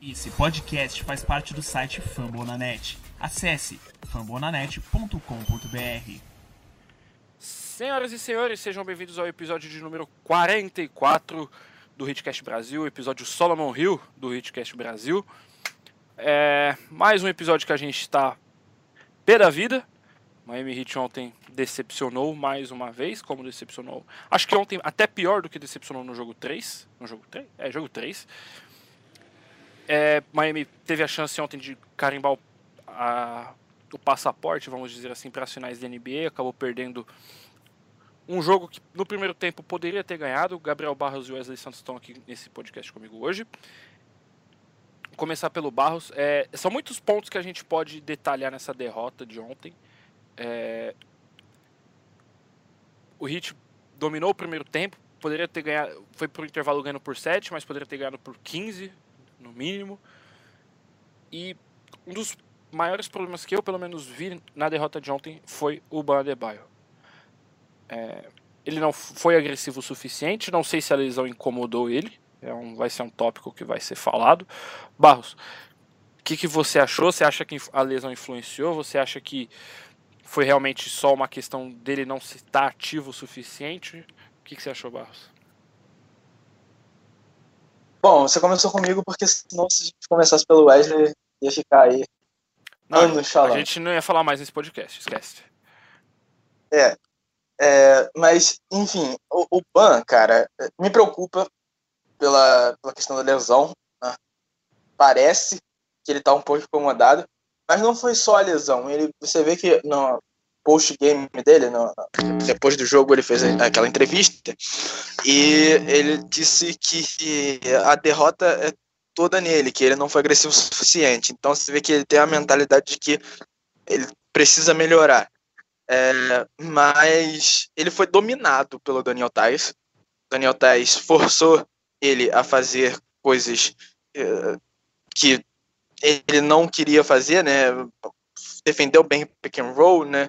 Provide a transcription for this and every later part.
Esse podcast faz parte do site Fambonanet. Acesse fambonanet.com.br. Senhoras e senhores, sejam bem-vindos ao episódio de número 44 do Hitcast Brasil, episódio Solomon Hill do Hitcast Brasil. É mais um episódio que a gente está pé da vida. Miami Heat ontem decepcionou mais uma vez, como decepcionou. Acho que ontem até pior do que decepcionou no jogo 3. No jogo 3? É, jogo 3. É, Miami teve a chance ontem de carimbar o, a, o passaporte, vamos dizer assim, para as finais da NBA. Acabou perdendo um jogo que no primeiro tempo poderia ter ganhado. Gabriel Barros e Wesley Santos estão aqui nesse podcast comigo hoje. Vou começar pelo Barros. É, são muitos pontos que a gente pode detalhar nessa derrota de ontem. É, o Heat dominou o primeiro tempo, poderia ter ganhado, foi o intervalo ganhando por 7, mas poderia ter ganhado por 15 no mínimo. E um dos maiores problemas que eu, pelo menos, vi na derrota de ontem foi o Ban Adebayo. É, ele não foi agressivo o suficiente, não sei se a lesão incomodou ele, é um, vai ser um tópico que vai ser falado. Barros, o que, que você achou? Você acha que a lesão influenciou? Você acha que foi realmente só uma questão dele não estar ativo o suficiente? O que, que você achou, Barros? Bom, você começou comigo porque senão se começasse pelo Wesley ia ficar aí não, anos falando. A gente não ia falar mais nesse podcast, esquece. É, é mas enfim, o, o Ban, cara, me preocupa pela, pela questão da lesão. Né? Parece que ele tá um pouco incomodado, mas não foi só a lesão. Ele, você vê que no, post-game dele, no, depois do jogo, ele fez aquela entrevista e ele disse que a derrota é toda nele, que ele não foi agressivo o suficiente. Então você vê que ele tem a mentalidade de que ele precisa melhorar. É, mas ele foi dominado pelo Daniel Tais. Daniel Tais forçou ele a fazer coisas é, que ele não queria fazer, né? Defendeu bem pick and roll, né?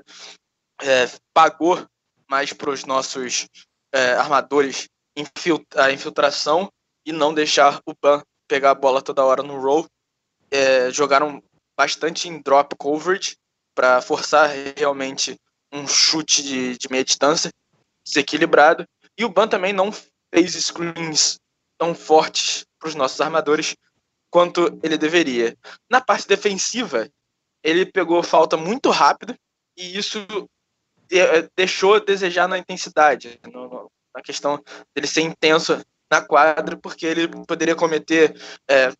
É, pagou mais para os nossos é, armadores a infiltração e não deixar o Ban pegar a bola toda hora no roll. É, jogaram bastante em drop coverage para forçar realmente um chute de, de meia distância desequilibrado. E o Ban também não fez screens tão fortes para os nossos armadores quanto ele deveria. Na parte defensiva, ele pegou falta muito rápido e isso eh, deixou a desejar na intensidade, no, na questão dele ser intenso na quadra, porque ele poderia cometer é,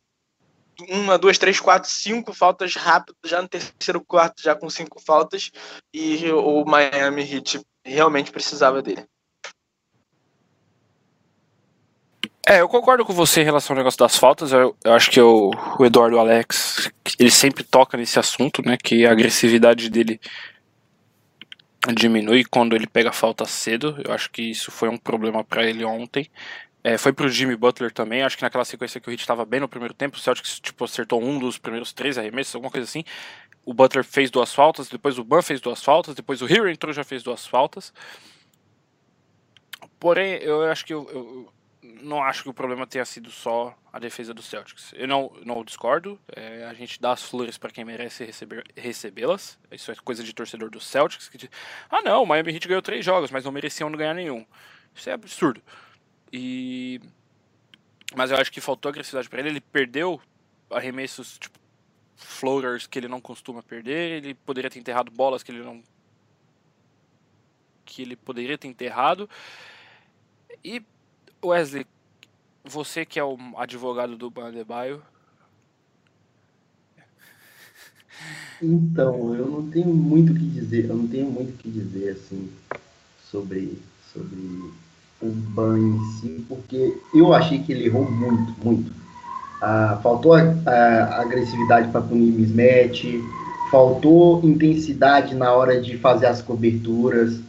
uma, duas, três, quatro, cinco faltas rápidas já no terceiro quarto, já com cinco faltas, e o Miami Heat realmente precisava dele. É, eu concordo com você em relação ao negócio das faltas. Eu, eu acho que o, o Eduardo Alex, ele sempre toca nesse assunto, né? Que a agressividade dele diminui quando ele pega falta cedo. Eu acho que isso foi um problema para ele ontem. É, foi pro Jimmy Butler também. Acho que naquela sequência que o Hit estava bem no primeiro tempo, o Celtics tipo, acertou um dos primeiros três arremessos, alguma coisa assim. O Butler fez duas faltas, depois o Ban fez duas faltas, depois o Hero entrou já fez duas faltas. Porém, eu acho que eu, eu não acho que o problema tenha sido só a defesa do Celtics. Eu não, não discordo. É, a gente dá as flores para quem merece recebê-las. Isso é coisa de torcedor do Celtics. Que diz, ah, não, o Miami Heat ganhou três jogos, mas não mereciam ganhar nenhum. Isso é absurdo. E mas eu acho que faltou agressividade para ele. Ele perdeu arremessos tipo floaters que ele não costuma perder. Ele poderia ter enterrado bolas que ele não que ele poderia ter enterrado. E Wesley, você que é o advogado do Bandebaio. Então, eu não tenho muito o que dizer, eu não tenho muito o que dizer assim sobre, sobre o Ban em si, porque eu achei que ele errou muito, muito. Ah, faltou a, a agressividade para punir mismatch, faltou intensidade na hora de fazer as coberturas.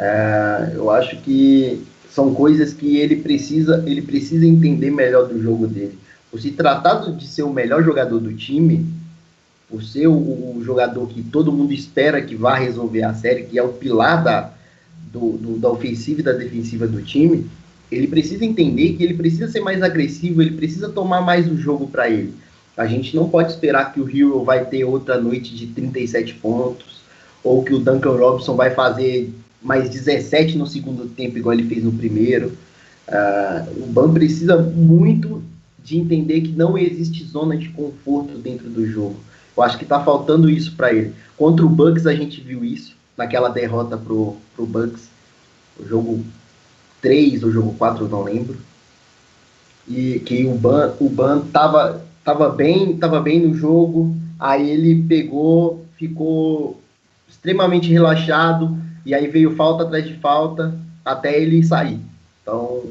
Ah, eu acho que são coisas que ele precisa, ele precisa entender melhor do jogo dele. Por se tratado de ser o melhor jogador do time, por ser o, o, jogador que todo mundo espera que vá resolver a série, que é o pilar da, do, do, da ofensiva e da defensiva do time, ele precisa entender que ele precisa ser mais agressivo, ele precisa tomar mais o jogo para ele. A gente não pode esperar que o Hero vai ter outra noite de 37 pontos, ou que o Duncan Robinson vai fazer mais 17 no segundo tempo, igual ele fez no primeiro. Uh, o Ban precisa muito de entender que não existe zona de conforto dentro do jogo. Eu acho que está faltando isso para ele. Contra o Bucks a gente viu isso, naquela derrota pro, pro Bucks, o jogo 3 ou jogo 4, eu não lembro. E que o Ban, o Ban tava, tava, bem, tava bem no jogo, aí ele pegou, ficou extremamente relaxado, e aí veio falta atrás de falta até ele sair. Então,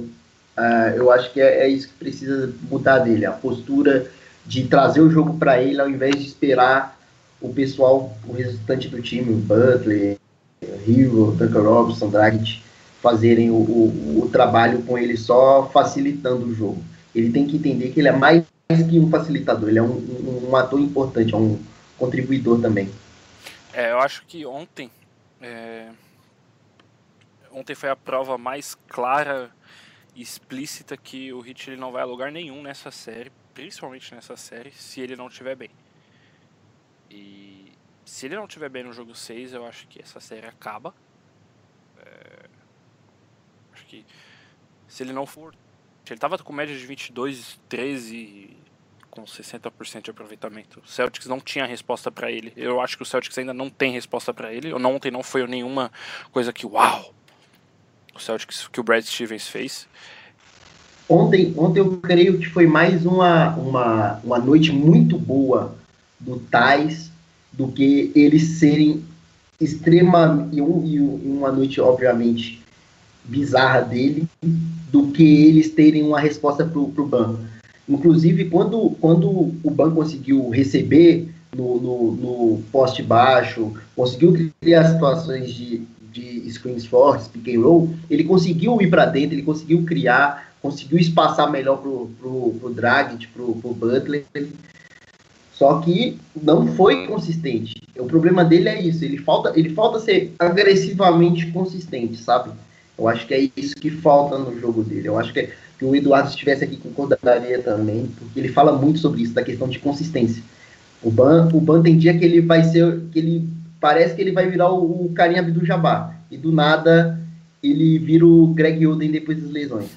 uh, eu acho que é, é, isso que precisa mudar dele, a postura de trazer o jogo para ele ao invés de esperar o pessoal, o restante do time, o Butler, Hero, Duncan Robinson, Dragic, fazerem o, o, o, trabalho com ele só facilitando o jogo. Ele tem que entender que ele é mais que um facilitador, ele é um, um, um ator importante, é um contribuidor também. É, eu acho que ontem é... ontem foi a prova mais clara e explícita que o Hit ele não vai a lugar nenhum nessa série, principalmente nessa série, se ele não estiver bem. E se ele não estiver bem no jogo 6, eu acho que essa série acaba que se ele não for. Ele tava com média de 22, 13 com 60% de aproveitamento. O Celtics não tinha resposta para ele. Eu acho que o Celtics ainda não tem resposta para ele. Ontem não foi nenhuma coisa que uau. O Celtics que o Brad Stevens fez. Ontem, ontem eu creio que foi mais uma, uma, uma noite muito boa do Tais do que eles serem extrema e, um, e uma noite obviamente bizarra dele do que eles terem uma resposta para o Ban. Inclusive, quando, quando o Ban conseguiu receber no, no, no, poste baixo, conseguiu criar situações de, de screens fortes, pick and roll, ele conseguiu ir para dentro, ele conseguiu criar, conseguiu espaçar melhor pro, pro, pro Dragic, pro, pro Butler, só que não foi consistente. O problema dele é isso, ele falta, ele falta ser agressivamente consistente, sabe? Eu acho que é isso que falta no jogo dele. Eu acho que, que o Eduardo estivesse aqui concordaria também, porque ele fala muito sobre isso, da questão de consistência. O Ban, o Ban tem dia que ele vai ser, que ele parece que ele vai virar o, o Karim Abdul-Jabbar, e do nada ele vira o Greg Oden depois das lesões.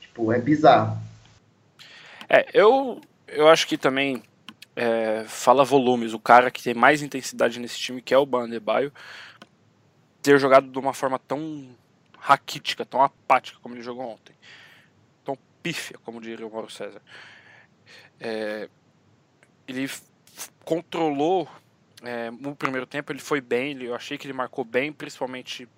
tipo, é bizarro. É, eu, eu acho que também é, fala volumes. O cara que tem mais intensidade nesse time, que é o Ban Adebayo, ter jogado de uma forma tão raquítica, tão apática como ele jogou ontem. Tão pífia, como diria o Mauro César. É, ele controlou é, no primeiro tempo, ele foi bem, eu achei que ele marcou bem, principalmente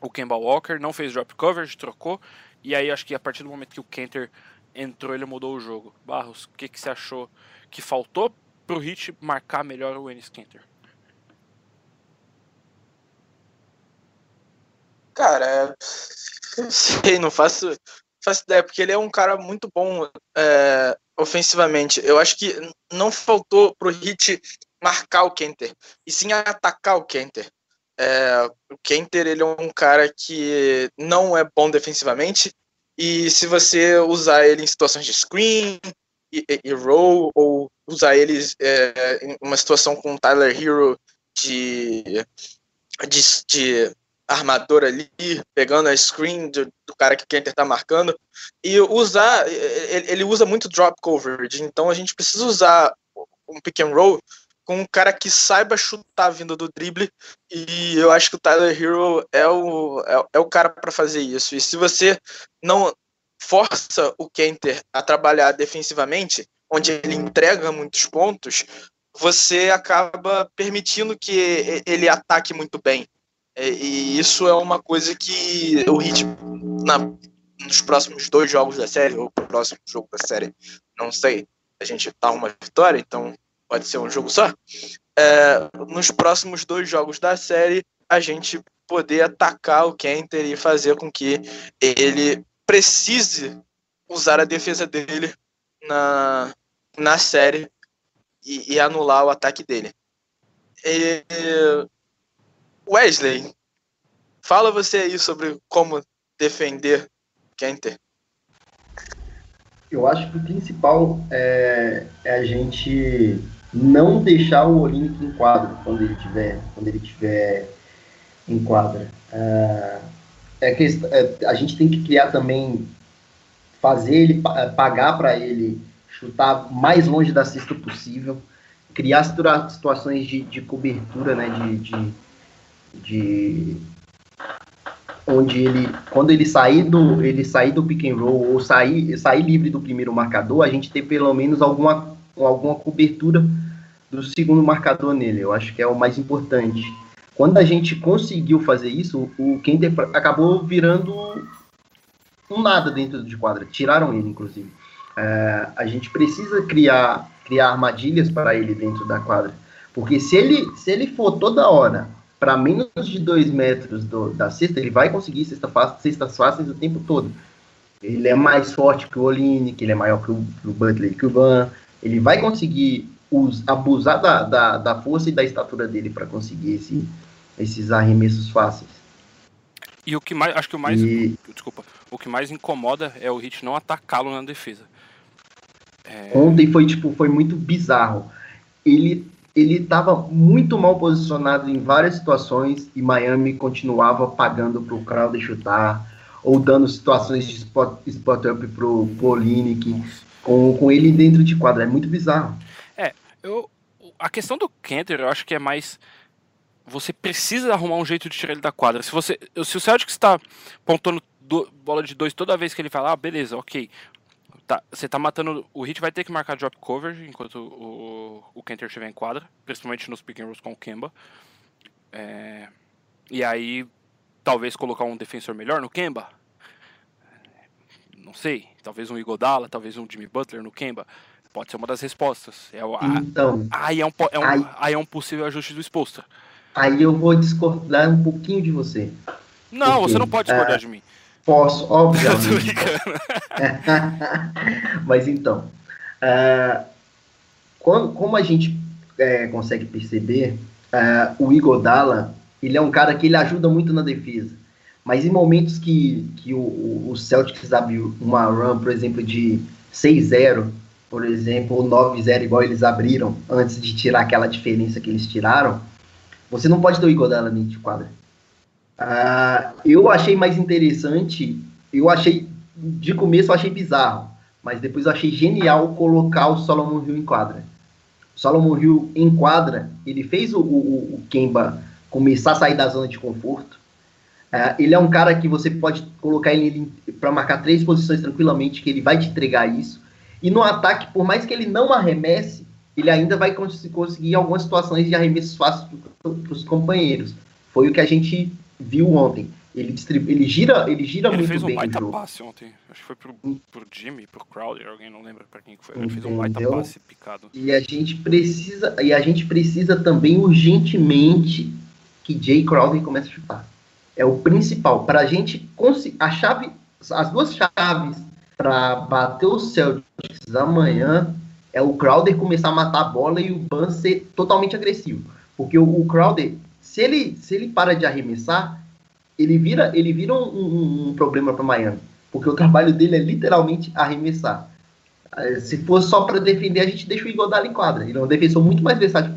o Kemba Walker, não fez drop coverage, trocou, e aí acho que a partir do momento que o Kenter entrou, ele mudou o jogo. Barros, o que, que você achou que faltou pro Hit marcar melhor o Ennis Kenter? Cara, não sei, não faço, faço ideia, porque ele é um cara muito bom é, ofensivamente. Eu acho que não faltou pro Hit marcar o Kenter, e sim atacar o Kenter. É, o Kenter ele é um cara que não é bom defensivamente, e se você usar ele em situações de screen e, e, e roll, ou usar ele é, em uma situação com o Tyler Hero de, de, de armador ali, pegando a screen do, do cara que o Kenter tá marcando, e usar, ele, ele, usa muito drop coverage, então a gente precisa usar um pick and roll com um cara que saiba chutar vindo do drible, e eu acho que o Tyler Hero é o, é, é o cara para fazer isso, e se você não força o Kenter a trabalhar defensivamente, onde ele entrega muitos pontos, você acaba permitindo que ele ataque muito bem. É, e isso é uma coisa que o Heat, na, nos próximos dois jogos da série, ou próximo jogo da série, não sei, a gente tá uma vitória, então pode ser um jogo só. É, nos próximos dois jogos da série, a gente poder atacar o Kenter e fazer com que ele precise usar a defesa dele na, na série e, e anular o ataque dele. E, Wesley, fala você aí sobre como defender Kenter. Eu acho que o principal é, é a gente não deixar o Olímpico em quadro quando ele tiver, quando ele tiver em quadra. É, é que, é, a gente tem que criar também, fazer ele pagar para ele chutar mais longe da cesta possível, criar situações de, de cobertura, né, de, de, de onde ele, quando ele sair do, ele sair do pick and roll ou sair, sair livre do primeiro marcador, a gente ter pelo menos alguma, alguma cobertura do segundo marcador nele. Eu acho que é o mais importante. Quando a gente conseguiu fazer isso, o Kenter acabou virando um nada dentro de quadra. Tiraram ele, inclusive. É, a gente precisa criar, criar armadilhas para ele dentro da quadra. Porque se ele, se ele for toda hora para menos de dois metros do, da cesta, ele vai conseguir cesta cestas fáceis o tempo todo. Ele é mais forte que o Oline, ele é maior que o, que o Butler que o Van. Ele vai conseguir us, abusar da, da, da, força e da estatura dele para conseguir esse, esses arremessos fáceis. E o que mais, acho que o mais, e... desculpa, o que mais incomoda é o Hit não atacá-lo na defesa. É... Ontem foi tipo, foi muito bizarro. Ele ele estava muito mal posicionado em várias situações e Miami continuava pagando para o Crowder chutar ou dando situações de spot, spot up para o Polinick com, com ele dentro de quadra. É muito bizarro. É, eu, a questão do Kenter eu acho que é mais você precisa arrumar um jeito de tirar ele da quadra. Se você, se o Celtics está pontuando do, bola de dois toda vez que ele fala, ah, beleza, ok, Tá, você tá matando. O Hit vai ter que marcar drop cover enquanto o, o Kenter estiver em quadra, principalmente nos pick and rolls com o Kemba. É, e aí, talvez colocar um defensor melhor no Kemba. Não sei. Talvez um Igodala, talvez um Jimmy Butler no Kemba. Pode ser uma das respostas. É, então, aí, é um, é um, aí, aí é um possível ajuste do exposto. Aí eu vou discordar um pouquinho de você. Não, porque, você não pode discordar uh, de mim. Posso, obviamente. Mas então, uh, quando, como a gente é, consegue perceber, uh, o Igor Dalla, ele é um cara que ele ajuda muito na defesa. Mas em momentos que, que o, o Celtics abre uma run, por exemplo, de 6-0, por exemplo, 9-0, igual eles abriram, antes de tirar aquela diferença que eles tiraram, você não pode ter o Igor Dalla dentro de quadra. Uh, eu achei mais interessante, eu achei, de começo eu achei bizarro, mas depois eu achei genial colocar o Solomon Hill em quadra. O Solomon Hill em quadra, ele fez o, o, o Kemba começar a sair da zona de conforto. Uh, ele é um cara que você pode colocar ele para marcar três posições tranquilamente, que ele vai te entregar isso. E no ataque, por mais que ele não arremesse, ele ainda vai conseguir algumas situações de arremessos fáceis para os companheiros. Foi o que a gente viu ontem. Ele, distribui, ele gira, ele gira ele muito bem. Ele fez um baita passe ontem. Acho que foi pro, pro Jimmy, pro Crowder, alguém não lembra pra quem foi. Ele fez um baita passe picado. E a gente precisa, e a gente precisa também urgentemente que Jay Crowder comece a chutar. É o principal. Pra gente conseguir. A chave. As duas chaves para bater o Celtics amanhã é o Crowder começar a matar a bola e o Ban ser totalmente agressivo. Porque o, o Crowder, se ele, se ele para de arremessar, ele vira, ele vira um, um, um problema para Miami. Porque o trabalho dele é literalmente arremessar. Eh, se for só para defender, a gente deixa o Iguodala em quadra. Ele é um defensor muito mais versátil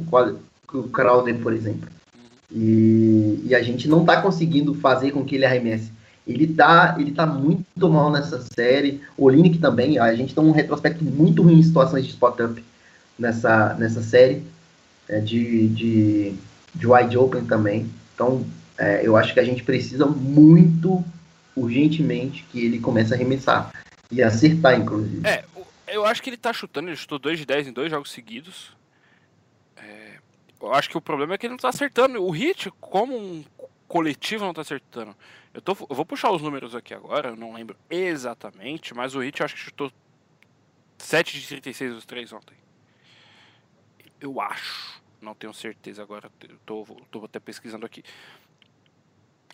que o Crowder, por exemplo. E, e, a gente não está conseguindo fazer com que ele arremesse. Ele está ele tá muito mal nessa série. O Olinick também. A gente tem um retrospecto muito ruim em situações de spot-up nessa, nessa série. É, de, de de wide open também. Então, é, eu acho que a gente precisa muito, urgentemente, que ele comece a arremessar. E acertar, inclusive. É, eu acho que ele tá chutando, ele chutou 2 de 10 em dois jogos seguidos. Eu acho que o problema é que ele não tá acertando. O Hit, como um coletivo, não tá acertando. Eu, tô, eu vou puxar os números aqui agora, eu não lembro exatamente, mas o Hit acho que chutou 7 de 36 dos três ontem. Eu acho. Não tenho certeza agora, tô, tô até pesquisando aqui.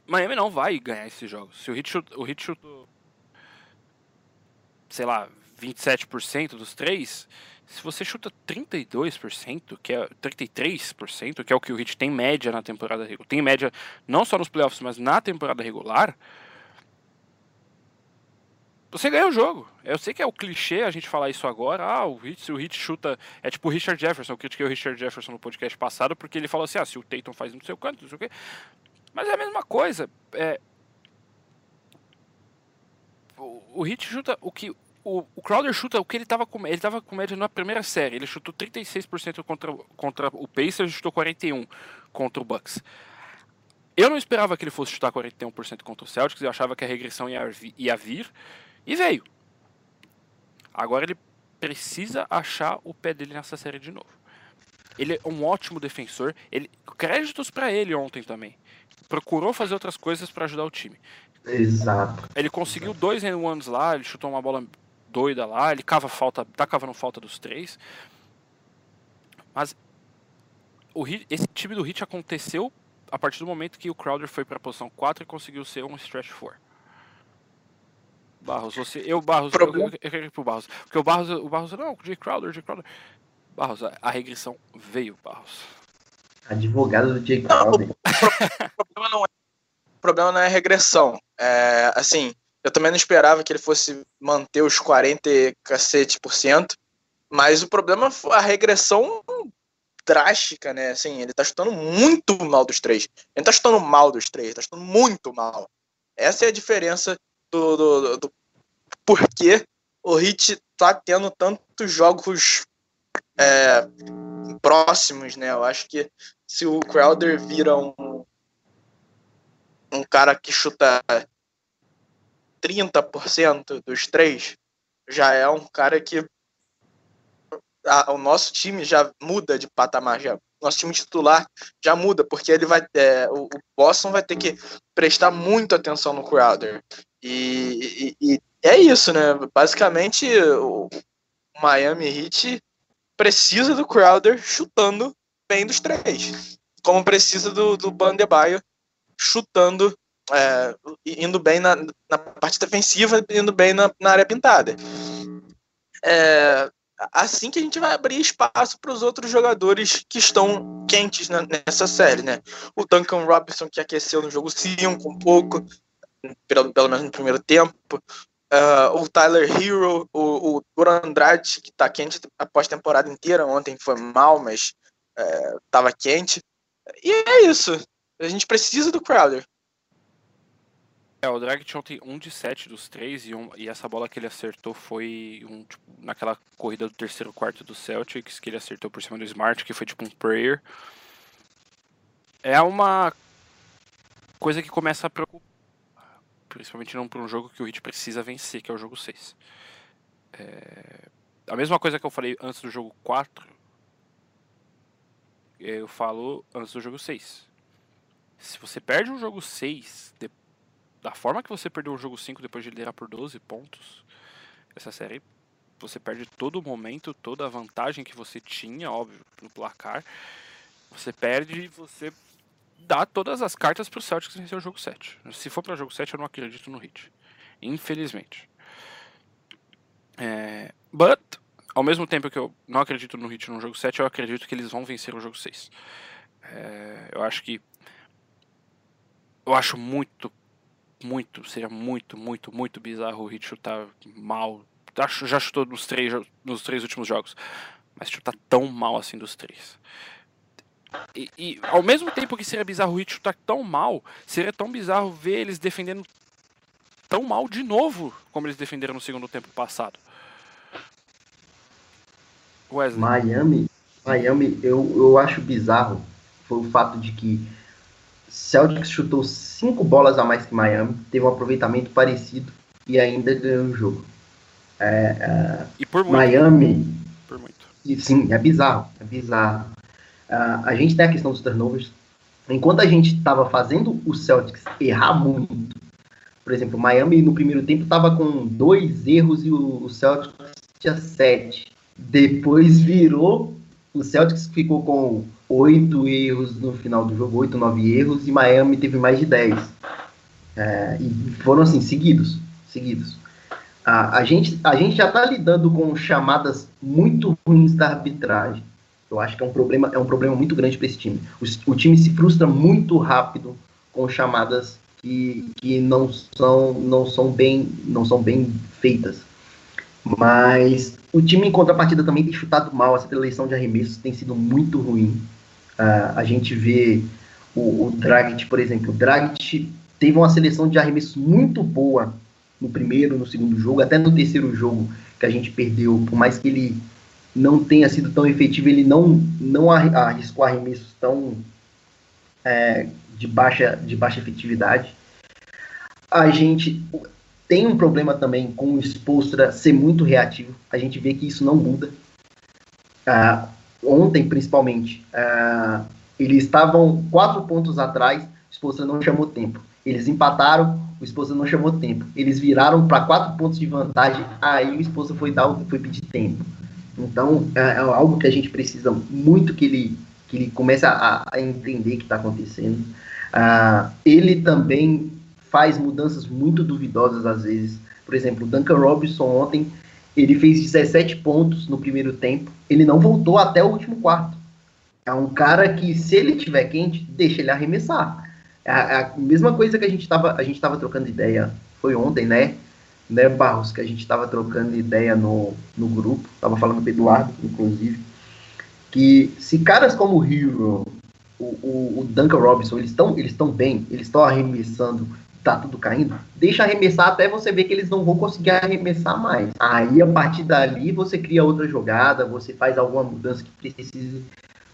Miami não vai ganhar esse jogo. Se o Hit, chut, o Hit chutou, sei lá, 27% dos três, se você chuta 32%, que é 33%, que é o que o Hit tem média na temporada regular, tem média não só nos playoffs, mas na temporada regular, você ganha o jogo. Eu sei que é o clichê a gente falar isso agora. Ah, o Hit, se o Hit chuta. É tipo o Richard Jefferson. Eu critiquei o Richard Jefferson no podcast passado porque ele falou assim: ah, se o Tatum faz no seu canto, não sei o quê. Mas é a mesma coisa. É... O, o Hit chuta o que. O, o Crowder chuta o que ele estava com. Ele tava com média na primeira série. Ele chutou 36% contra, contra o Pacers e chutou 41% contra o Bucks. Eu não esperava que ele fosse chutar 41% contra o Celtics. Eu achava que a regressão ia, ia vir. E veio. Agora ele precisa achar o pé dele nessa série de novo. Ele é um ótimo defensor. Ele créditos para ele ontem também. Procurou fazer outras coisas para ajudar o time. Exato. Ele conseguiu dois em ones lá, ele chutou uma bola doida lá, ele cava falta, tá cavando falta dos três. Mas o esse time do Hit aconteceu a partir do momento que o Crowder foi para a posição 4 e conseguiu ser um stretch 4. Barros, você. Eu, Barros, eu, eu, eu quero ir pro Barros. Porque o Barros, o Barros, não, o Jay Crowder, o Jay Crowder. Barros, a, a regressão veio, Barros. Advogado do Jay Crowder. o, problema não é, o problema não é a regressão. É, assim, eu também não esperava que ele fosse manter os 40 cacete por cento. Mas o problema foi a regressão drástica, né? Assim, ele tá chutando muito mal dos três. Ele tá chutando mal dos três, tá chutando muito mal. Essa é a diferença do, do, do porquê o Hit tá tendo tantos jogos é, próximos, né? Eu acho que se o Crowder vira um, um cara que chuta 30% dos três, já é um cara que a, o nosso time já muda de patamar, já, nosso time titular já muda, porque ele vai, é, o, o Boston vai ter que prestar muita atenção no Crowder. E, e, e é isso, né? Basicamente, o Miami Heat precisa do Crowder chutando bem dos três, como precisa do, do Bandebaio chutando, é, indo bem na, na parte defensiva, indo bem na, na área pintada. É, assim que a gente vai abrir espaço para os outros jogadores que estão quentes na, nessa série, né? O Duncan Robinson que aqueceu no jogo 5 um pouco, pelo, pelo menos no primeiro tempo. Uh, o Tyler Hero, o, o Duran Andrade, que está quente após temporada inteira. Ontem foi mal, mas estava é, quente. E é isso. A gente precisa do Crowder. É, o Dragic ontem um de 7 dos três e, um, e essa bola que ele acertou foi um, tipo, naquela corrida do terceiro quarto do Celtics, que ele acertou por cima do Smart, que foi tipo um prayer. É uma coisa que começa a preocupar Principalmente não para um jogo que o Heat precisa vencer, que é o jogo 6. É... A mesma coisa que eu falei antes do jogo 4, eu falo antes do jogo 6. Se você perde um jogo 6, de... da forma que você perdeu o jogo 5 depois de liderar por 12 pontos, essa série você perde todo o momento, toda a vantagem que você tinha, óbvio, no placar. Você perde e você dá todas as cartas para o Celtics vencer o jogo 7. Se for para jogo 7, eu não acredito no Heat. Infelizmente. É, but, ao mesmo tempo que eu não acredito no Heat no jogo 7, eu acredito que eles vão vencer o jogo 6. É, eu acho que. Eu acho muito, muito, seria muito, muito, muito bizarro o Heat chutar mal. Já chutou nos três, nos três últimos jogos. Mas chutar tão mal assim dos três. E, e, ao mesmo tempo que seria bizarro o Hit chutar tão mal, seria tão bizarro ver eles defendendo tão mal de novo como eles defenderam no segundo tempo passado. Wesley. Miami, Miami, eu, eu acho bizarro foi o fato de que Celtics chutou cinco bolas a mais que Miami, teve um aproveitamento parecido e ainda ganhou o jogo. É, é, e por muito. Miami. Por muito. E, sim, é bizarro, é bizarro. Uh, a gente tem a questão dos turnovers. Enquanto a gente estava fazendo o Celtics errar muito, por exemplo, Miami no primeiro tempo estava com dois erros e o, o Celtics tinha sete. Depois virou, o Celtics ficou com oito erros no final do jogo, oito, nove erros, e Miami teve mais de dez. É, e foram assim, seguidos, seguidos. A, a, gente, a gente já está lidando com chamadas muito ruins da arbitragem. Eu acho que é um problema, é um problema muito grande para esse time. O, o, time se frustra muito rápido com chamadas que, que não, são, não, são bem, não são bem feitas. Mas o time, em contrapartida, também tem chutado mal. Essa eleição de arremessos tem sido muito ruim. Uh, a gente vê o, o Dragic, por exemplo. O Dragic teve uma seleção de arremessos muito boa no primeiro, no segundo jogo, até no terceiro jogo que a gente perdeu. Por mais que ele não tenha sido tão efetivo, ele não, não arriscou arremessos tão é, de, baixa, de baixa efetividade. A gente tem um problema também com o Spolstra ser muito reativo. A gente vê que isso não muda. Ah, ontem, principalmente, ah, eles estavam quatro pontos atrás, o Spolstra não chamou tempo. Eles empataram, o Spolstra não chamou tempo. Eles viraram para quatro pontos de vantagem, aí o Spolstra foi, dar, foi pedir tempo. Então, é, é, algo que a gente precisa muito que ele, que ele comece a, a entender o que está acontecendo. Ah, ele também faz mudanças muito duvidosas às vezes. Por exemplo, o Duncan Robinson ontem, ele fez 17 pontos no primeiro tempo, ele não voltou até o último quarto. É um cara que, se ele tiver quente, deixa ele arremessar. É a, é a mesma coisa que a gente estava a gente tava trocando ideia, foi ontem, né? Né, Barros, que a gente estava trocando ideia no, no grupo, estava falando com o Eduardo, inclusive, que se caras como o Hero, o, o, o Duncan Robinson, eles estão eles bem, eles estão arremessando tá tudo caindo, deixa arremessar até você ver que eles não vão conseguir arremessar mais. Aí, a partir dali, você cria outra jogada, você faz alguma mudança que precise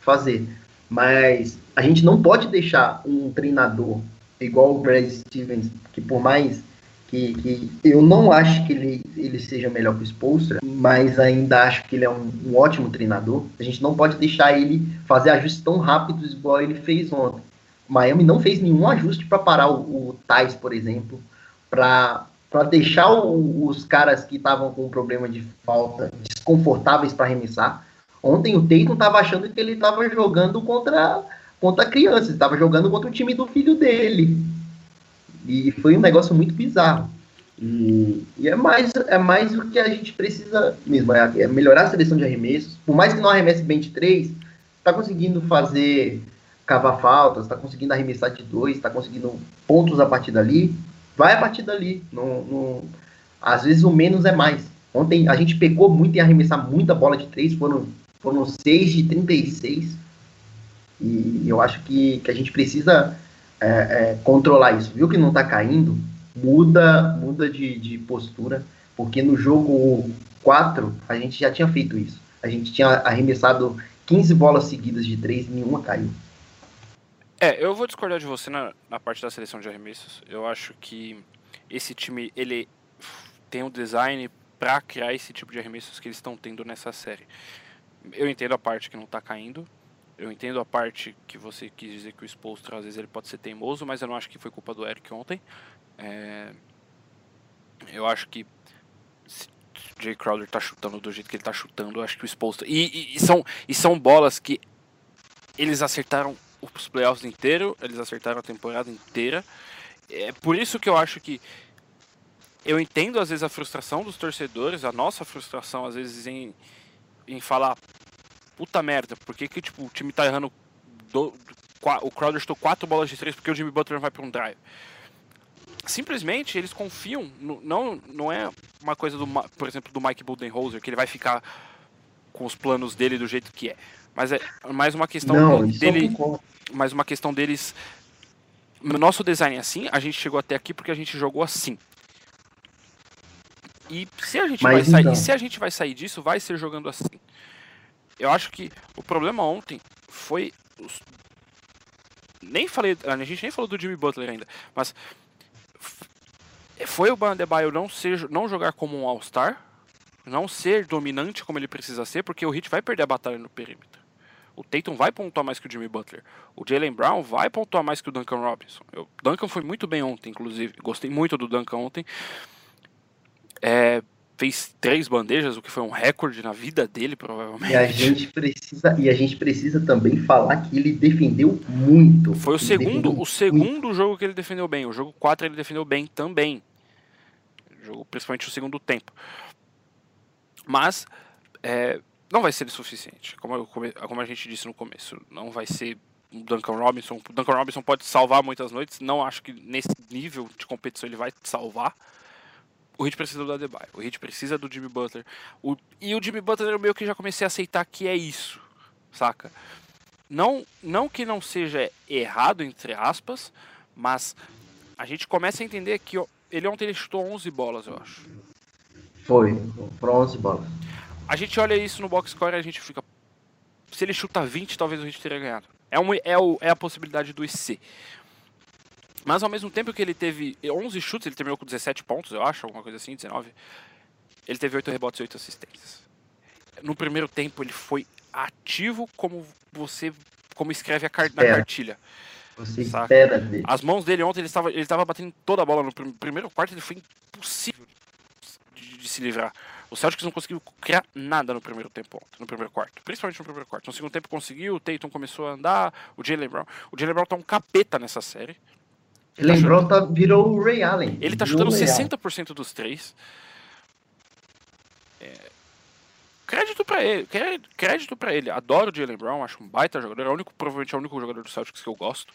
fazer. Mas a gente não pode deixar um treinador igual o Brad Stevens, que por mais que, que, eu não acho que ele, ele seja melhor que o Spolstra, mas ainda acho que ele é um, um, ótimo treinador. A gente não pode deixar ele fazer ajustes tão rápidos igual ele fez ontem. Miami não fez nenhum ajuste para parar o, o Thais, por exemplo, para deixar o, os caras que estavam com problema de falta desconfortáveis para arremessar. Ontem o Tatum estava achando que ele estava jogando contra, contra crianças, estava jogando contra o time do filho dele. E foi um negócio muito bizarro. E, e, é, mais, é mais o que a gente precisa mesmo, é, é melhorar a seleção de arremessos. Por mais que não arremesse bem de três, está conseguindo fazer cavar faltas, está conseguindo arremessar de dois, está conseguindo pontos a partir dali, vai a partir dali. Às vezes o menos é mais. Ontem a gente pegou muito em arremessar muita bola de três, foram, foram 6 de 36. E eu acho que, que a gente precisa é, é, controlar isso. Viu que não está caindo? Muda, muda de, de postura, porque no jogo 4 a gente já tinha feito isso. A gente tinha arremessado 15 bolas seguidas de três e nenhuma caiu. É, eu vou discordar de você na, na parte da seleção de arremessos. Eu acho que esse time ele tem um design para criar esse tipo de arremessos que eles estão tendo nessa série. Eu entendo a parte que não está caindo. Eu entendo a parte que você quis dizer que o Spolstra às vezes ele pode ser teimoso, mas eu não acho que foi culpa do Eric ontem. É, eu acho que se Jay Crowder está chutando do jeito que ele está chutando, eu acho que o Spolstra e, e, e, são e são bolas que eles acertaram os playoffs inteiro, eles acertaram a temporada inteira. É por isso que eu acho que eu entendo às vezes a frustração dos torcedores, a nossa frustração às vezes em, em falar puta merda, por que, que tipo, o time tá errando do, do, o Crowder estou quatro bolas de três porque o Jimmy Butler vai para um drive. Simplesmente eles confiam, no, não, não é uma coisa do, por exemplo, do Mike Budenholzer que ele vai ficar com os planos dele do jeito que é. Mas é mais uma questão não, dele mas uma questão deles. No nosso design é assim, a gente chegou até aqui porque a gente jogou assim. E se a gente, vai, sair, então... se a gente vai sair disso, vai ser jogando assim. Eu acho que o problema ontem foi. Os... Nem falei. A gente nem falou do Jimmy Butler ainda, mas. Foi o Bandebaio não, ser, não jogar como um All-Star, não ser dominante como ele precisa ser, porque o Hit vai perder a batalha no perímetro. O Tatum vai pontuar mais que o Jimmy Butler. O Jalen Brown vai pontuar mais que o Duncan Robinson. O Duncan foi muito bem ontem, inclusive. Gostei muito do Duncan ontem. É, fez três bandejas, o que foi um recorde na vida dele, provavelmente. E a gente precisa, e a gente precisa também falar que ele defendeu muito. Foi o segundo, o segundo muito. jogo que ele defendeu bem. O jogo 4 ele defendeu bem também. jogo, principalmente o segundo tempo. Mas é, não vai ser suficiente. Como, eu, como a gente disse no começo, não vai ser Duncan Robinson. O Duncan Robinson pode salvar muitas noites. Não acho que nesse nível de competição ele vai salvar. O Heat precisa do Adebayo. O Heat precisa do Jimmy Butler. O, e o Jimmy Butler eu meio que já comecei a aceitar que é isso, saca? Não, não que não seja errado, entre aspas, mas a gente começa a entender que ele ontem ele chutou 11 bolas, eu acho. Foi, foram 11 bolas. A gente olha isso no box score e a gente fica. Se ele chuta 20, talvez o Heat teria ganhado. É, um, é, o, é a possibilidade do IC. Mas ao mesmo tempo que ele teve 11 chutes, ele terminou com 17 pontos, eu acho, alguma coisa assim, 19. Ele teve 8 rebotes e 8 assistências. No primeiro tempo ele foi ativo como você como escreve car na cartilha. Você saca? espera dele. As mãos dele ontem ele estava ele estava batendo toda a bola no pr primeiro quarto, ele foi impossível de, de, se livrar. O Celtics não conseguiu criar nada no primeiro tempo, no primeiro quarto, principalmente no primeiro quarto. No segundo tempo conseguiu, o Tatum começou a andar, o Jalen Brown, o Jalen Brown tá um capeta nessa série. Lembrou, tá, virou o Ray Allen. Ele tá chutando 60% dos três. É... Crédito para ele, crédito para ele. Adoro o Jalen Brown, acho um baita jogador. É o único, provavelmente é o único jogador do Celtics que eu gosto.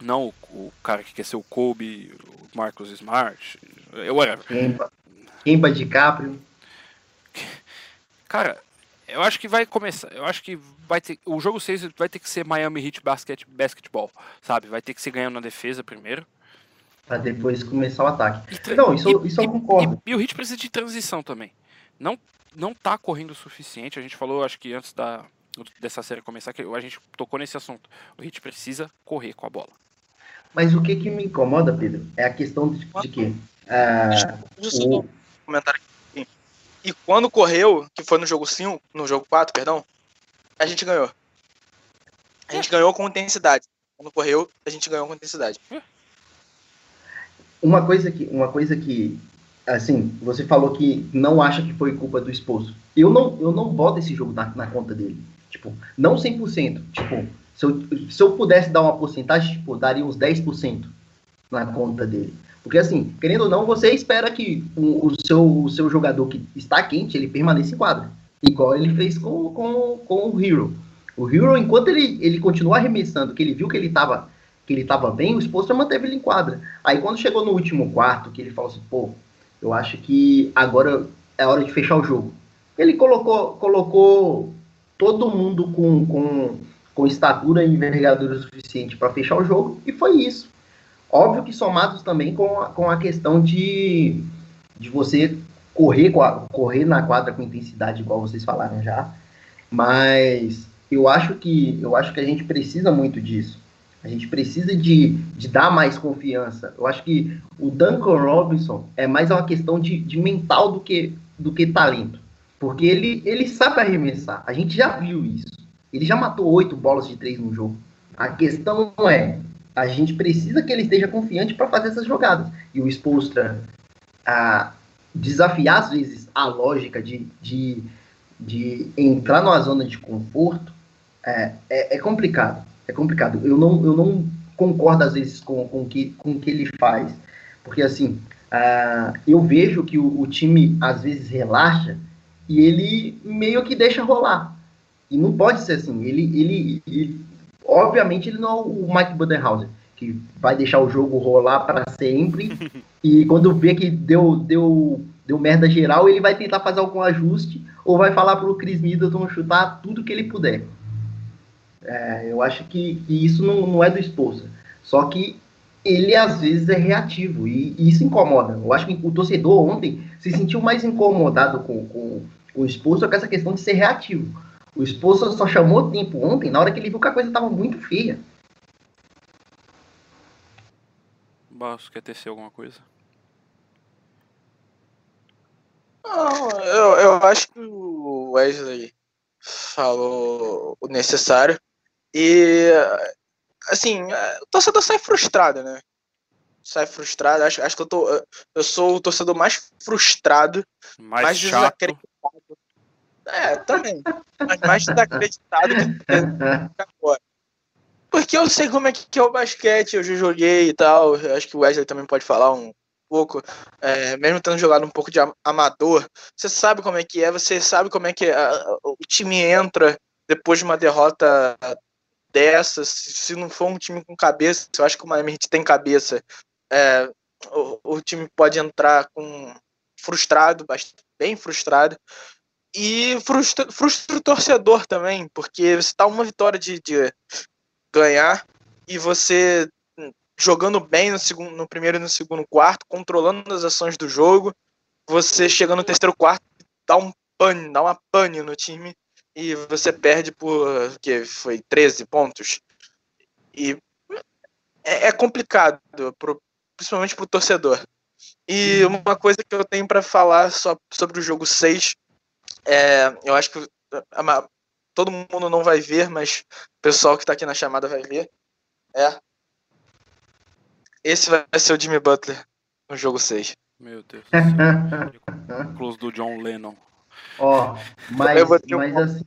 Não o, o cara que quer ser o Kobe, o Marcus Smart, whatever. Kemba, Kemba DiCaprio. Cara, eu acho que vai começar. Eu acho que vai ter. O jogo 6 vai ter que ser Miami Heat basket, basketball, sabe? Vai ter que ser ganhando na defesa primeiro. Pra depois começar o ataque. Não, isso, e, isso eu concordo. E, e, o Heat precisa de transição também. Não, não tá correndo o suficiente. A gente falou, acho que antes da, dessa série começar, que a gente tocou nesse assunto. O Heat precisa correr com a bola. Mas o que, que me incomoda, Pedro, é a questão de, de que. Uh, o... comentário aqui e quando correu, que foi no jogo 5, no jogo 4, perdão, a gente ganhou. A gente ganhou com intensidade. Quando correu, a gente ganhou com intensidade. Uma coisa que, uma coisa que, assim, você falou que não acha que foi culpa do esposo. Eu não, eu não boto esse jogo na, na conta dele. Tipo, não 100%. Tipo, se eu, se eu pudesse dar uma porcentagem, tipo, daria uns 10% na conta dele. Porque, assim, querendo ou não, você espera que o, o, seu, o seu jogador que está quente, ele permaneça em quadra. Igual ele fez com, com, com o Hero. O Hero, enquanto ele, ele continuou arremessando, que ele viu que ele estava que ele tava bem, o Spolstra manteve ele em quadra. Aí quando chegou no último quarto, que ele falou assim, pô, eu acho que agora é hora de fechar o jogo. Ele colocou, colocou todo mundo com, com, com estatura e envergadura suficiente para fechar o jogo, e foi isso. Óbvio que somados também com a, com a questão de, de você correr, correr na quadra com intensidade, igual vocês falaram já. Mas eu acho que eu acho que a gente precisa muito disso. A gente precisa de, de dar mais confiança. Eu acho que o Duncan Robinson é mais uma questão de, de mental do que, do que talento. Porque ele, ele sabe arremessar. A gente já viu isso. Ele já matou oito bolas de três no jogo. A questão é, a gente precisa que ele esteja confiante para fazer essas jogadas. E o Spolstra a desafiar, às vezes, a lógica de, de, de entrar numa zona de conforto é, é, é, complicado. É complicado. Eu não, eu não concordo, às vezes, com, com que, o com que ele faz. Porque, assim, uh, eu vejo que o, o time, às vezes, relaxa e ele meio que deixa rolar. E não pode ser assim. Ele, ele, ele Obviamente ele não é o Mike Budenhauser, que vai deixar o jogo rolar para sempre. e quando vê que deu, deu, deu merda geral, ele vai tentar fazer algum ajuste ou vai falar pro Chris Middleton chutar tudo que ele puder. É, eu acho que, que isso não, não é do esposa. Só que ele às vezes é reativo e, e, isso incomoda. Eu acho que o torcedor ontem se sentiu mais incomodado com, com, com o esposo com essa questão de ser reativo. O esposo só chamou tempo ontem na hora que ele viu que a coisa estava muito feia. Basso, quer tecer alguma coisa? Não, eu, eu acho que o Wesley falou o necessário. E, assim, o torcedor sai frustrado, né? Sai frustrado. Acho, acho que eu, tô, eu sou o torcedor mais frustrado, mais, mais desacreditado é, também. Mas mais desacreditado que agora. Porque eu sei como é que é o basquete, eu já joguei e tal. Acho que o Wesley também pode falar um pouco. É, mesmo tendo jogado um pouco de amador, você sabe como é que é, você sabe como é que o time entra depois de uma derrota dessa, se, se não for um time com cabeça, eu acho que o Miami Heat tem cabeça, é, o, o, time pode entrar com frustrado, bem frustrado, e frustra, frustra o torcedor também, porque você está uma vitória de, de ganhar e você jogando bem no, segundo, no primeiro e no segundo quarto, controlando as ações do jogo, você chega no terceiro quarto, dá um pane, dá uma pane no time e você perde por que foi 13 pontos. E é, é complicado, pro, principalmente para o torcedor. E uma coisa que eu tenho para falar só sobre o jogo 6, é, eu acho que todo mundo não vai ver, mas o pessoal que está aqui na chamada vai ver. É. Esse vai ser o Jimmy Butler no jogo 6. Meu Deus. Close do John Lennon. Ó, mas, mas um... assim.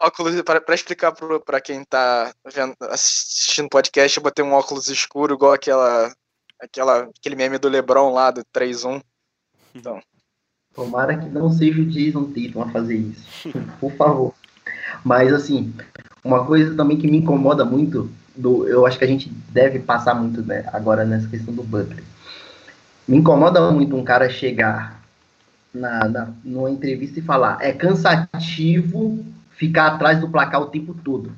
Óculos, para explicar para quem tá vendo, assistindo podcast, eu botei um óculos escuro, igual aquela, aquela, aquele meme do Lebron lá, do 3-1. Então. Tomara que não seja o Jason Tatum a fazer isso. Por favor. Mas, assim, uma coisa também que me incomoda muito, do, eu acho que a gente deve passar muito né, agora nessa questão do Butler. Me incomoda muito um cara chegar na, na, numa entrevista e falar: é cansativo ficar atrás do placar o tempo todo.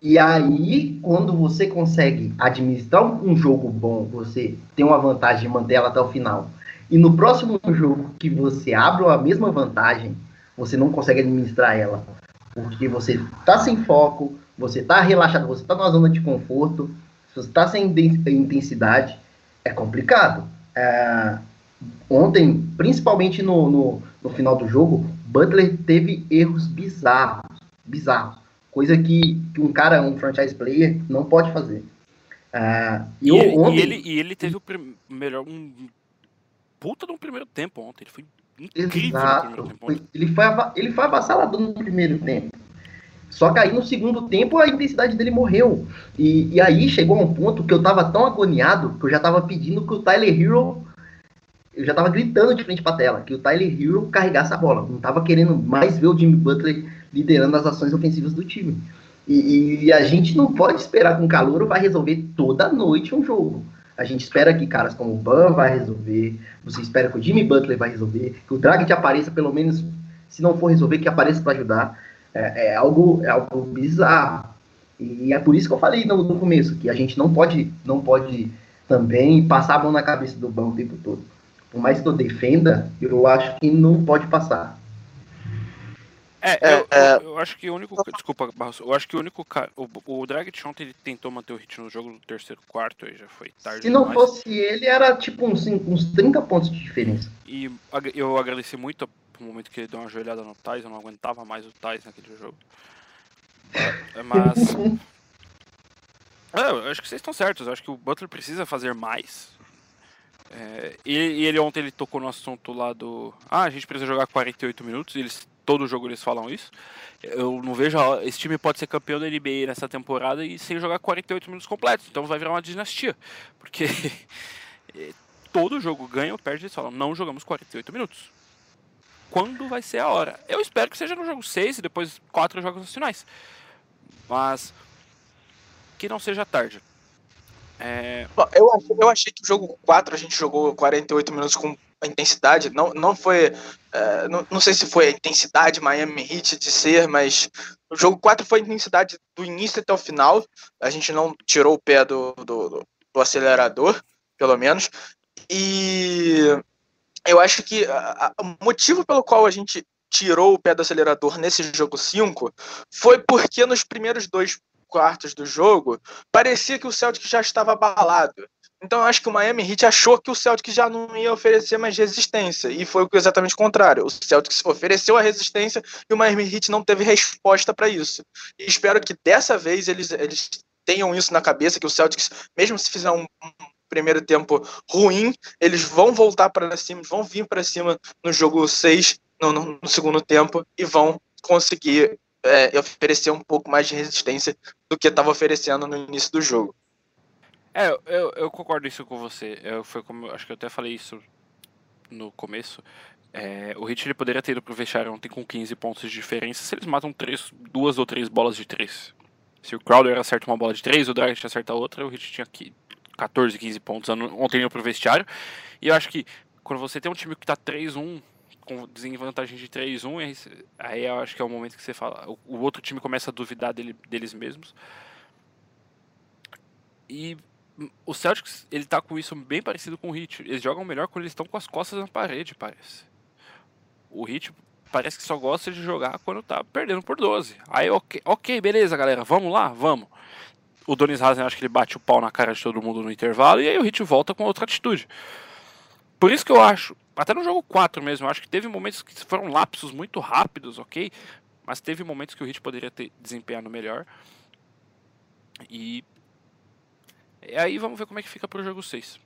E aí, quando você consegue administrar um jogo bom, você tem uma vantagem de manter ela até o final. E no próximo jogo que você abre a mesma vantagem, você não consegue administrar ela. Porque você tá sem foco, você tá relaxado, você tá numa zona de conforto, você tá sem intensidade, é complicado. É, ontem, principalmente no, no, no, final do jogo, Butler teve erros bizarros, bizarros, coisa que, que um cara, um franchise player, não pode fazer. Uh, e, e, ele, ontem... e, ele, e ele teve o melhor, um puta no primeiro tempo ontem, ele foi incrível Exato. no primeiro tempo. Ele foi, ele foi avassalador no primeiro tempo. Só que aí no segundo tempo a intensidade dele morreu. E, e aí chegou a um ponto que eu tava tão agoniado que eu já tava pedindo que o Tyler Hero eu já tava gritando de frente pra tela que o Tyler Hero carregasse a bola. Não tava querendo mais ver o Jimmy Butler liderando as ações ofensivas do time. E, e a gente não pode esperar que um calor vai resolver toda noite um jogo. A gente espera que caras como o Ban vai resolver, você espera que o Jimmy Butler vai resolver, que o Dragic apareça pelo menos, se não for resolver, que apareça para ajudar. É, é, algo, é algo bizarro. E é por isso que eu falei no, no começo, que a gente não pode, não pode também passar a mão na cabeça do Ban o tempo todo por mais que eu defenda, eu acho que não pode passar. É, é eu, é... eu, acho que o único. Desculpa, Barros. Eu acho que o único cara. O, o Dragic ontem ele tentou manter o ritmo no jogo no terceiro quarto, aí já foi tarde. Se não demais. fosse ele, era tipo uns, uns 30 pontos de diferença. E eu agradeci muito o momento que ele deu uma joelhada no Thais, eu não aguentava mais o Thais naquele jogo. É, mas. é, eu acho que vocês estão certos. Eu acho que o Butler precisa fazer mais. É, e, e, ele ontem ele tocou no assunto lá do. Ah, a gente precisa jogar 48 minutos. Eles, todo jogo eles falam isso. Eu não vejo. Esse time pode ser campeão da NBA nessa temporada e sem jogar 48 minutos completos. Então vai virar uma dinastia. Porque todo jogo ganha ou perde, eles falam: não jogamos 48 minutos. Quando vai ser a hora? Eu espero que seja no jogo 6 e depois 4 jogos finais. Mas que não seja tarde. É... Eu, achei, eu achei que o jogo 4 a gente jogou 48 minutos com a intensidade. Não, não foi. É, não, não sei se foi a intensidade Miami Heat de ser, mas o jogo 4 foi a intensidade do início até o final. A gente não tirou o pé do, do, do acelerador, pelo menos. E eu acho que o motivo pelo qual a gente tirou o pé do acelerador nesse jogo 5 foi porque nos primeiros dois quartos do jogo, parecia que o Celtic já estava abalado. Então eu acho que o Miami Heat achou que o Celtic já não ia oferecer mais resistência. E foi exatamente o contrário. O Celtic ofereceu a resistência e o Miami Heat não teve resposta para isso. E espero que dessa vez eles, eles tenham isso na cabeça, que o Celtics, mesmo se fizer um, primeiro tempo ruim, eles vão voltar para cima, vão vir para cima no jogo 6, no, no, no segundo tempo, e vão conseguir é, oferecer um pouco mais de resistência do que estava oferecendo no início do jogo. É, eu, eu concordo isso com você. Eu, foi como, acho que eu até falei isso no começo. É, o Hit ele poderia ter ido pro vestiário ontem com 15 pontos de diferença se eles matam três, duas ou três bolas de três. Se o Crowder acerta uma bola de 3, o Dragic acerta outra, o Heat tinha aqui 14, 15 pontos ontem indo pro vestiário. E eu acho que quando você tem um time que tá 3-1, com desvantagem de 3-1, aí eu acho que é o momento que você fala. O, o outro time começa a duvidar dele, deles mesmos. E o Celtics, ele tá com isso bem parecido com o Heat. Eles jogam melhor quando eles estão com as costas na parede, parece. O Heat parece que só gosta de jogar quando tá perdendo por 12. Aí, ok, ok beleza, galera, vamos lá, vamos. O Donis Hazen acho que ele bate o pau na cara de todo mundo no intervalo e aí o Hit volta com outra atitude. Por isso que eu acho, até no jogo 4 mesmo, acho que teve momentos que foram lapsos muito rápidos, ok? Mas teve momentos que o Hit poderia ter desempenhado melhor. E, e aí vamos ver como é que fica pro jogo 6.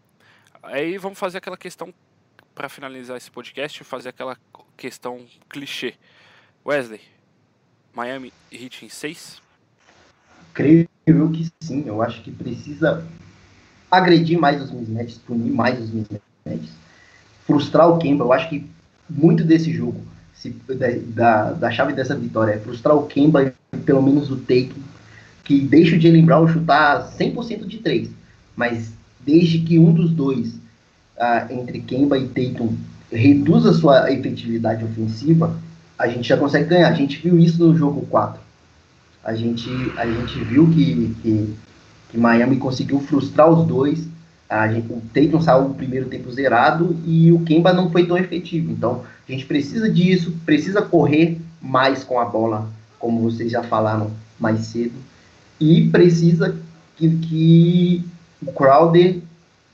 Aí vamos fazer aquela questão para finalizar esse podcast, fazer aquela questão clichê. Wesley, Miami Heat em 6? Creio eu que sim. Eu acho que precisa agredir mais os mismatches, punir mais os mismatches, frustrar o Kemba. Eu acho que muito desse jogo, se, da, da chave dessa vitória, é frustrar o Kemba e pelo menos o Tatum, que deixa o Jalen Brown chutar 100% de 3. Mas desde que um dos dois, uh, entre Kemba e Tatum, reduz a sua efetividade ofensiva, a gente já consegue ganhar. A gente viu isso no jogo 4. A gente, a gente viu que, que, que Miami conseguiu frustrar os dois. A gente, o Tatum saiu o primeiro tempo zerado e o Kemba não foi tão efetivo. Então, a gente precisa disso, precisa correr mais com a bola, como vocês já falaram mais cedo. E precisa que, que o Crowder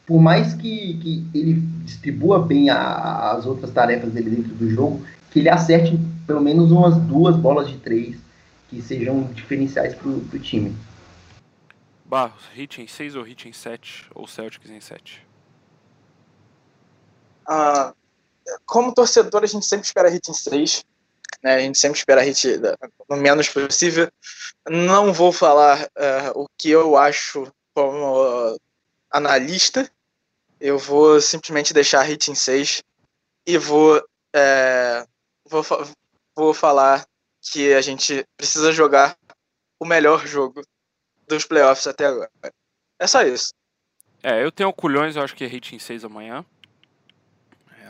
por mais que, que ele distribua bem a, as outras tarefas dele dentro do jogo, que ele acerte pelo menos umas duas bolas de três que sejam diferenciais para o time. Barros, hit em 6 ou hit em 7? Ou Celtics em 7? Ah, como torcedor, a gente sempre espera hit em 6. Né? A gente sempre espera hit no menos possível. Não vou falar uh, o que eu acho como analista, eu vou simplesmente deixar a hit em 6 e vou, é, vou, vou falar que a gente precisa jogar o melhor jogo dos playoffs até agora. É só isso. É, eu tenho culhões, eu acho que é hit em 6 amanhã.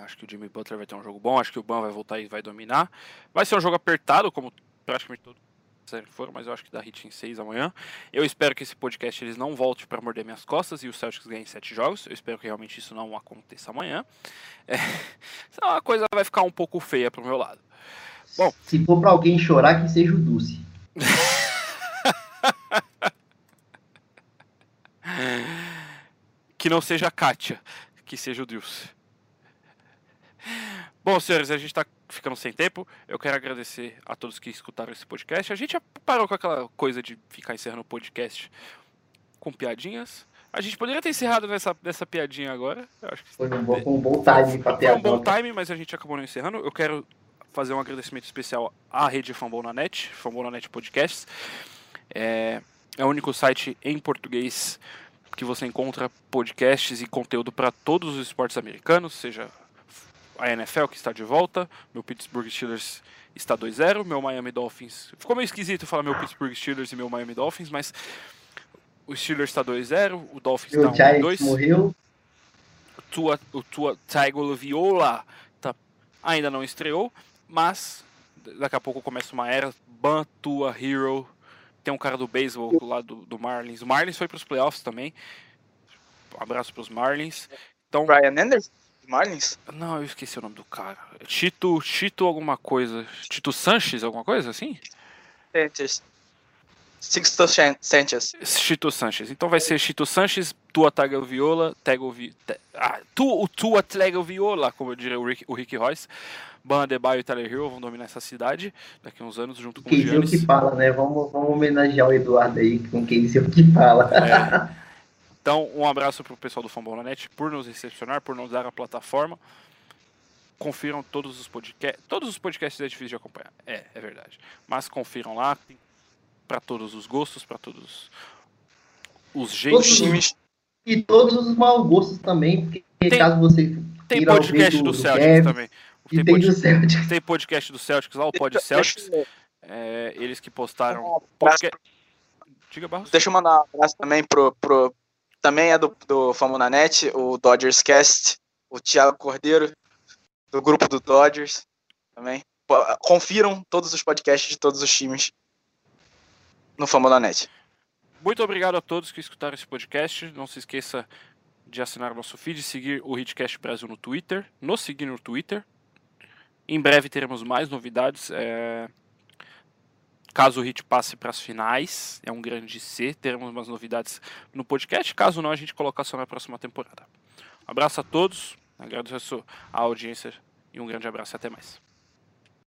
Acho que o Jimmy Butler vai ter um jogo bom, acho que o Ban vai voltar e vai dominar. Vai ser um jogo apertado, como praticamente todo for, mas eu acho que dá hit em 6 amanhã. Eu espero que esse podcast eles não volte para morder minhas costas e o Celtics ganhe 7 jogos. Eu espero que realmente isso não aconteça amanhã. É, senão a coisa vai ficar um pouco feia pro meu lado. Bom, se for para alguém chorar, que seja o Dulce. que não seja a Kátia, que seja o Dulce. Bom, senhores, a gente está ficando sem tempo. Eu quero agradecer a todos que escutaram esse podcast. A gente já parou com aquela coisa de ficar encerrando o podcast com piadinhas. A gente poderia ter encerrado nessa, nessa piadinha agora. Eu acho que foi um bom, um bom time para Foi um bom time, mas a gente acabou não encerrando. Eu quero fazer um agradecimento especial à rede Fambonanet, Fambonanet Podcasts. É, é o único site em português que você encontra podcasts e conteúdo para todos os esportes americanos, seja a NFL que está de volta, meu Pittsburgh Steelers está 2-0, meu Miami Dolphins. Ficou meio esquisito falar meu Pittsburgh Steelers e meu Miami Dolphins, mas o Steelers está 2-0, o Dolphins está 1-2. morreu. O Tua, o Tua Tagovailoa tá, ainda não estreou, mas daqui a pouco começa uma era. Ban, Tua, Hero. Tem um cara do beisebol lá do, do Marlins. O Marlins foi para os playoffs também. Um abraço para os Marlins. Então, Brian Anderson? Marlins? Não, eu esqueci o nome do cara. Tito, Tito alguma coisa. Tito Sanches, alguma coisa assim? Sanchez. Sixto Sanchez. Chito Sanches. Então vai ser Chito Sanches, Tua Tagovailoa, Tagovailoa, ah, tu, o Tua Tagovailoa, como eu diria o Rick, o Rick Royce. Ban Adebayo e Tyler Hill vão dominar essa cidade daqui a uns anos junto com quem o Giannis. Que fala, né? Vamos, vamos homenagear o Eduardo aí com quem o que fala. É. Então, um abraço para o pessoal do Fambonanet por nos recepcionar, por nos dar a plataforma. Confiram todos os podcasts. Todos os podcasts é difícil de acompanhar. É, é verdade. Mas confiram lá. Para todos os gostos, para todos os jeitos. E todos os maus gostos também, porque tem, caso você. Tem podcast do, do Celtics também. Tem, tem, pod... Celtics. tem podcast do Celtics lá, o Pod Celtics. É, eles que postaram. Podcast... Diga, Barros. Deixa eu mandar um abraço também pro. pro também é do, do Famona Net, o Dodgers Cast, o Thiago Cordeiro, do grupo do Dodgers também. Confiram todos os podcasts de todos os times no Famona Net. Muito obrigado a todos que escutaram esse podcast. Não se esqueça de assinar o nosso feed, seguir o Hitcast Brasil no Twitter, nos seguir no Twitter. Em breve teremos mais novidades. é, Caso o Hit passe para as finais, é um grande C, teremos umas novidades no podcast. Caso não, a gente colocar só na próxima temporada. Um abraço a todos, agradeço a audiência e um grande abraço e até mais.